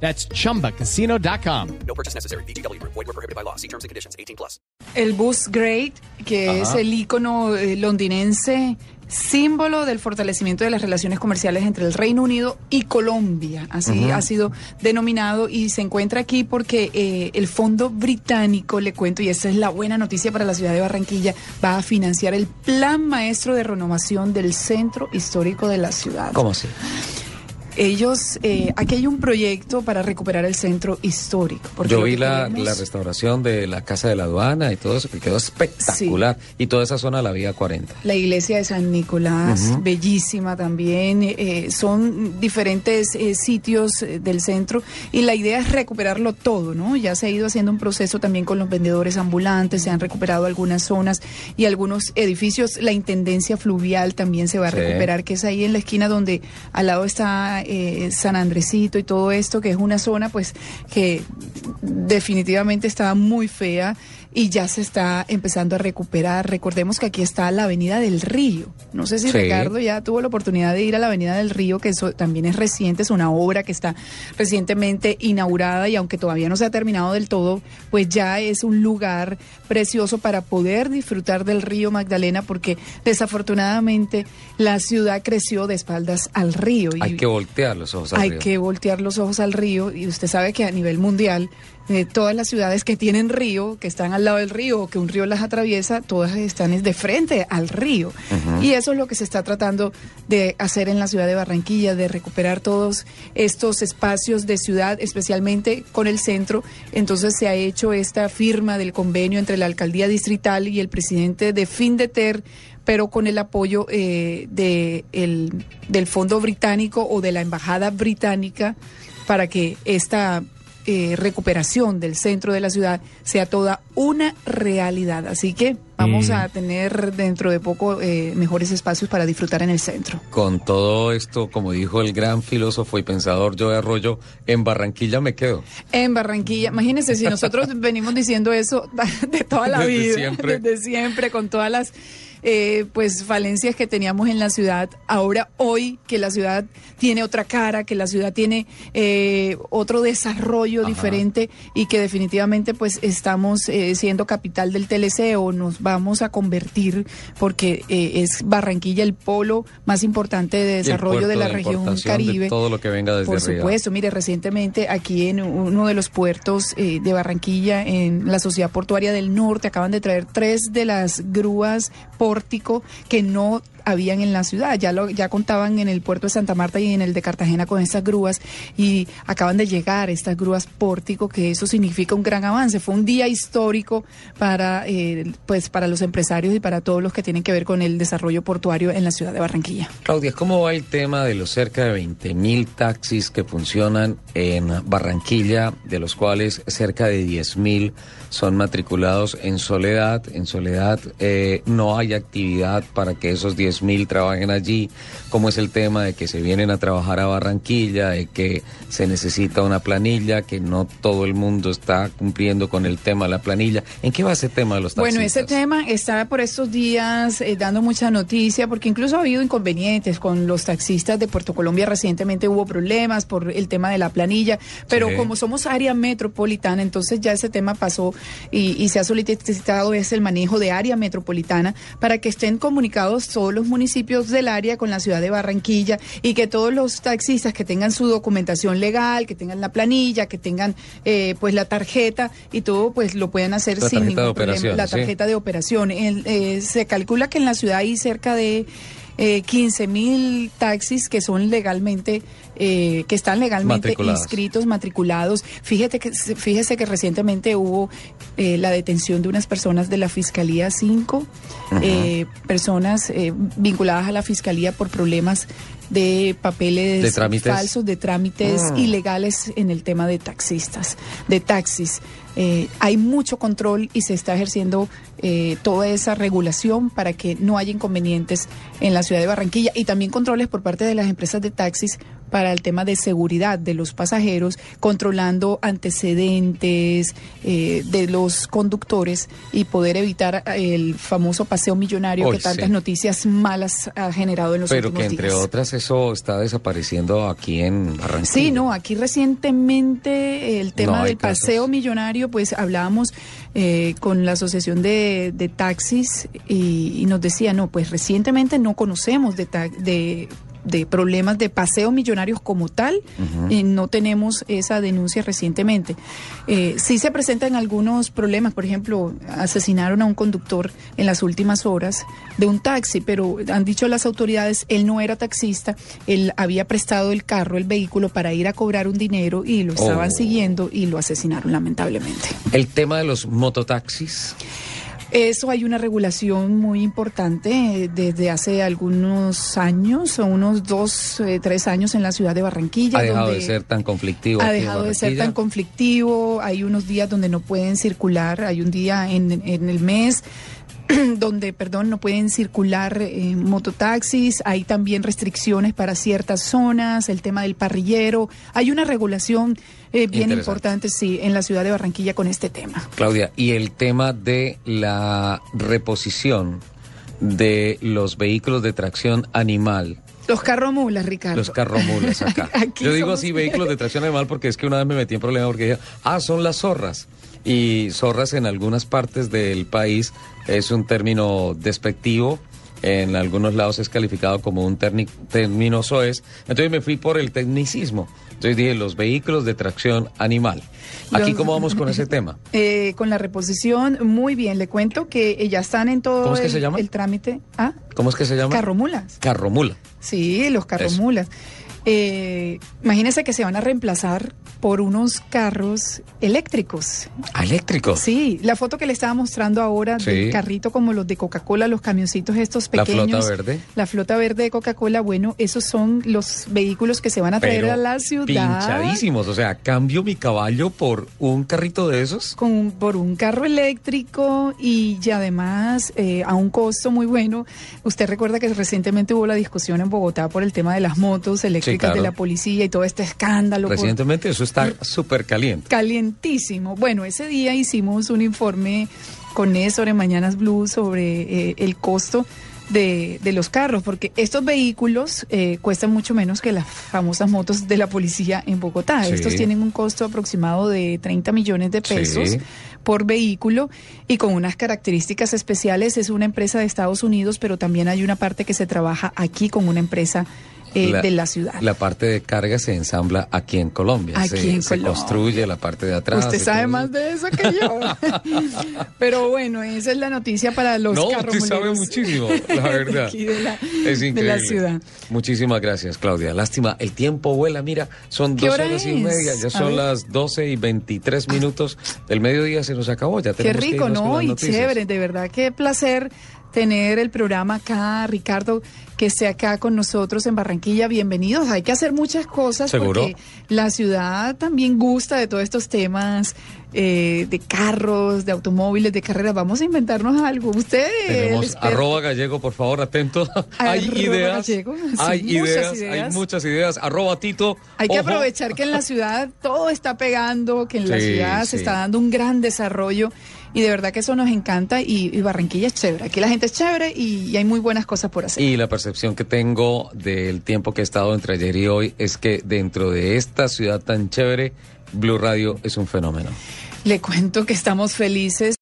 That's chumbacasino.com. No purchase necessary. BGW. Void were prohibited by law. See terms and conditions. 18 plus. El bus Great, que es el ícono eh, londinense, símbolo del fortalecimiento de las relaciones comerciales entre el Reino Unido y Colombia. Así ha sido denominado y se encuentra aquí porque eh, el Fondo Británico, le cuento, y esa es la buena noticia para la ciudad de Barranquilla, va a financiar el plan maestro de renovación del centro histórico de la ciudad. ¿Cómo así? Ellos, eh, aquí hay un proyecto para recuperar el centro histórico. porque Yo vi la, queremos- la restauración de la Casa de la Aduana y todo eso, que quedó espectacular. Y toda esa zona la Vía 40. La iglesia de San Nicolás, bellísima también. eh, son diferentes eh, sitios eh, del centro y la idea es recuperarlo todo, ¿no? Ya se ha ido haciendo un proceso también con los vendedores ambulantes, se han recuperado algunas zonas y algunos edificios. La intendencia fluvial también se va a Sí. recuperar, que es ahí en la esquina donde al lado está eh, San Andresito y todo esto, que es una zona pues que definitivamente estaba muy fea y ya se está empezando a recuperar. Recordemos que aquí está la Avenida del Río. No sé si Sí. Ricardo ya tuvo la oportunidad de ir a la Avenida del Río, que eso también es reciente, es una obra que está recientemente inaugurada y aunque todavía no se ha terminado del todo, pues ya es un lugar precioso para poder disfrutar del río Magdalena porque desafortunadamente la ciudad creció de espaldas al río. y- Hay que voltear los ojos al hay río. que voltear los ojos al río y usted sabe que a nivel mundial eh, todas las ciudades que tienen río, que están al lado del río o que un río las atraviesa, todas están es de frente al río. Y eso es lo que se está tratando de hacer en la ciudad de Barranquilla, de recuperar todos estos espacios de ciudad, especialmente con el centro. Entonces se ha hecho esta firma del convenio entre la alcaldía distrital y el presidente de Findeter pero con el apoyo eh, de el- del Fondo Británico o de la Embajada Británica para que esta eh, recuperación del centro de la ciudad sea toda una realidad. Así que vamos Mm. a tener dentro de poco eh, mejores espacios para disfrutar en el centro. Con todo esto, como dijo el gran filósofo y pensador Joe Arroyo, en Barranquilla me quedo. En Barranquilla, imagínense si nosotros venimos diciendo eso de toda la Desde vida, siempre. desde siempre, con todas las eh, pues falencias que teníamos en la ciudad. Ahora, hoy que la ciudad tiene otra cara, que la ciudad tiene eh, otro desarrollo Ajá. diferente y que definitivamente pues estamos eh, siendo capital del TLC o nos vamos a convertir porque eh, es Barranquilla el polo más importante de desarrollo de la de región de Caribe. todo lo que venga desde Por arriba. supuesto, mire, recientemente aquí en uno de los puertos de Barranquilla, en la Sociedad Portuaria del Norte, acaban de traer tres de las grúas que no habían en la ciudad. Ya lo, ya contaban en el puerto de Santa Marta y en el de Cartagena con estas grúas y acaban de llegar estas grúas pórtico, que eso significa un gran avance. Fue un día histórico para eh, pues para los empresarios y para todos los que tienen que ver con el desarrollo portuario en la ciudad de Barranquilla. Claudia, ¿cómo va el tema de los cerca de 20 mil taxis que funcionan en Barranquilla, de los cuales cerca de 10 mil son matriculados en Soledad? En Soledad eh, no hay actividad para que esos 10 mil trabajen allí. ¿Cómo es el tema de que se vienen a trabajar a Barranquilla, de que se necesita una planilla, que no todo el mundo está cumpliendo con el tema de la planilla? ¿En qué va ese tema de los taxistas? Bueno, ese tema está por estos días eh, dando mucha noticia, porque incluso ha habido inconvenientes con los taxistas de Puerto Colombia. Recientemente hubo problemas por el tema de la planilla, pero Sí. como somos área metropolitana, entonces ya ese tema pasó y, y se ha solicitado es el manejo de área metropolitana para que estén comunicados todos los municipios del área con la ciudad de Barranquilla y que todos los taxistas que tengan su documentación legal, que tengan la planilla, que tengan eh, pues la tarjeta y todo, pues lo puedan hacer La sin ningún problema. La sí. tarjeta de operación. El, eh, se calcula que en la ciudad hay cerca de eh, 15 mil taxis que son legalmente, eh, que están legalmente Matriculados. inscritos, matriculados. Fíjate que, fíjese que recientemente hubo eh, la detención de unas personas de la Fiscalía 5, eh, personas eh, vinculadas a la Fiscalía por problemas de papeles ¿De trámites? falsos, de trámites Mm. ilegales en el tema de taxistas, de taxis. eh, hay mucho control y se está ejerciendo eh, toda esa regulación para que no haya inconvenientes en la ciudad de Barranquilla y también controles por parte de las empresas de taxis para el tema de seguridad de los pasajeros, controlando antecedentes eh, de los conductores y poder evitar el famoso paseo millonario que tantas sí. noticias malas ha generado en los Pero últimos que entre días. otras eso está desapareciendo aquí en Barranquilla. Sí, no, aquí recientemente el tema No del paseo millonario, pues hablábamos eh, con la Asociación de, de Taxis y, y nos decía, no, pues recientemente no conocemos de, ta- de, de problemas de paseo millonarios como tal, y no tenemos esa denuncia recientemente. Eh, sí se presentan algunos problemas, por ejemplo, asesinaron a un conductor en las últimas horas de un taxi, pero han dicho las autoridades, él no era taxista, él había prestado el carro, el vehículo para ir a cobrar un dinero y lo estaban Oh. siguiendo y lo asesinaron lamentablemente. El tema de los mototaxis. Eso hay una regulación muy importante eh, desde hace algunos años, o unos dos, eh, tres años en la ciudad de Barranquilla. Ha dejado de ser tan conflictivo. Ha dejado de ser tan conflictivo, hay unos días donde no pueden circular, hay un día en, en el mes donde, perdón, no pueden circular eh, mototaxis, hay también restricciones para ciertas zonas, el tema del parrillero, hay una regulación eh, bien importante, sí, en la ciudad de Barranquilla con este tema. Claudia, y el tema de la reposición de los vehículos de tracción animal. Los carromulas, Ricardo. Los carromulas acá. Yo digo así, vehículos de tracción animal, porque es que una vez me metí en problema porque dije, ah, son las zorras. Y zorras en algunas partes del país es un término despectivo. En algunos lados es calificado como un término soez. Entonces me fui por el tecnicismo. Entonces dije, los vehículos de tracción animal. Aquí, Los- ¿cómo vamos con ese tema? Eh, con la reposición, muy bien. Le cuento que ya están en todo ¿Cómo es que el, se llama? el trámite. Ah, ¿Cómo es que se llama? carromulas. Carromula. Sí, los carromulas. Eh, imagínense que se van a reemplazar por unos carros eléctricos. Ah, eléctrico. Sí, la foto que le estaba mostrando ahora Sí. del carrito como los de Coca-Cola, los camioncitos estos La pequeños. flota verde. La flota verde de Coca-Cola, bueno, esos son los vehículos que se van a traer Pero a la ciudad. Pinchadísimos. O sea, cambio mi caballo por un carrito de esos. con por un carro eléctrico y, y además eh, a un costo muy bueno. Usted recuerda que recientemente hubo la discusión en Bogotá por el tema de las motos eléctricas claro. de la policía y todo este escándalo. por- Recientemente eso está súper caliente. calientísimo. Bueno, ese día hicimos un informe con Néstor en Mañanas Blue sobre eh, el costo de, de los carros, porque estos vehículos eh, cuestan mucho menos que las famosas motos de la policía en Bogotá. Sí. Estos tienen un costo aproximado de 30 millones de pesos Sí. por vehículo y con unas características especiales. Es una empresa de Estados Unidos, pero también hay una parte que se trabaja aquí con una empresa eh, de la ciudad. La parte de carga se ensambla aquí en Colombia. Aquí se, en se Colombia. construye la parte de atrás. Usted y sabe más de eso que yo. Pero bueno, esa es la noticia para los No, usted sabe muchísimo, la verdad. aquí de la, Es de increíble. la ciudad. Muchísimas gracias, Claudia. Lástima, el tiempo vuela. Mira, son ¿Qué dos hora horas y es? media. Ya son las 12 y 23 minutos del mediodía. Se nos acabó. Ya Qué tenemos que rico, ¿no? Y noticias. chévere, de verdad, qué placer tener el programa acá, Ricardo, que esté acá con nosotros en Barranquilla. Bienvenidos. Hay que hacer muchas cosas ¿Seguro? porque la ciudad también gusta de todos estos temas eh, de carros, de automóviles, de carreras. Vamos a inventarnos algo. Usted, el Tenemos arroba gallego, por favor, atento. hay ideas, gallego, sí, hay muchas ideas, hay ideas. muchas ideas. Arroba Tito. Hay que aprovechar que en la ciudad todo está pegando, que en la ciudad sí. se está dando un gran desarrollo y de verdad que eso nos encanta y, y Barranquilla es chévere. Aquí la gente es chévere y, y hay muy buenas cosas por hacer. Y la percepción que tengo del tiempo que he estado entre ayer y hoy es que dentro de esta ciudad tan chévere, Blue Radio es un fenómeno. Le cuento que estamos felices.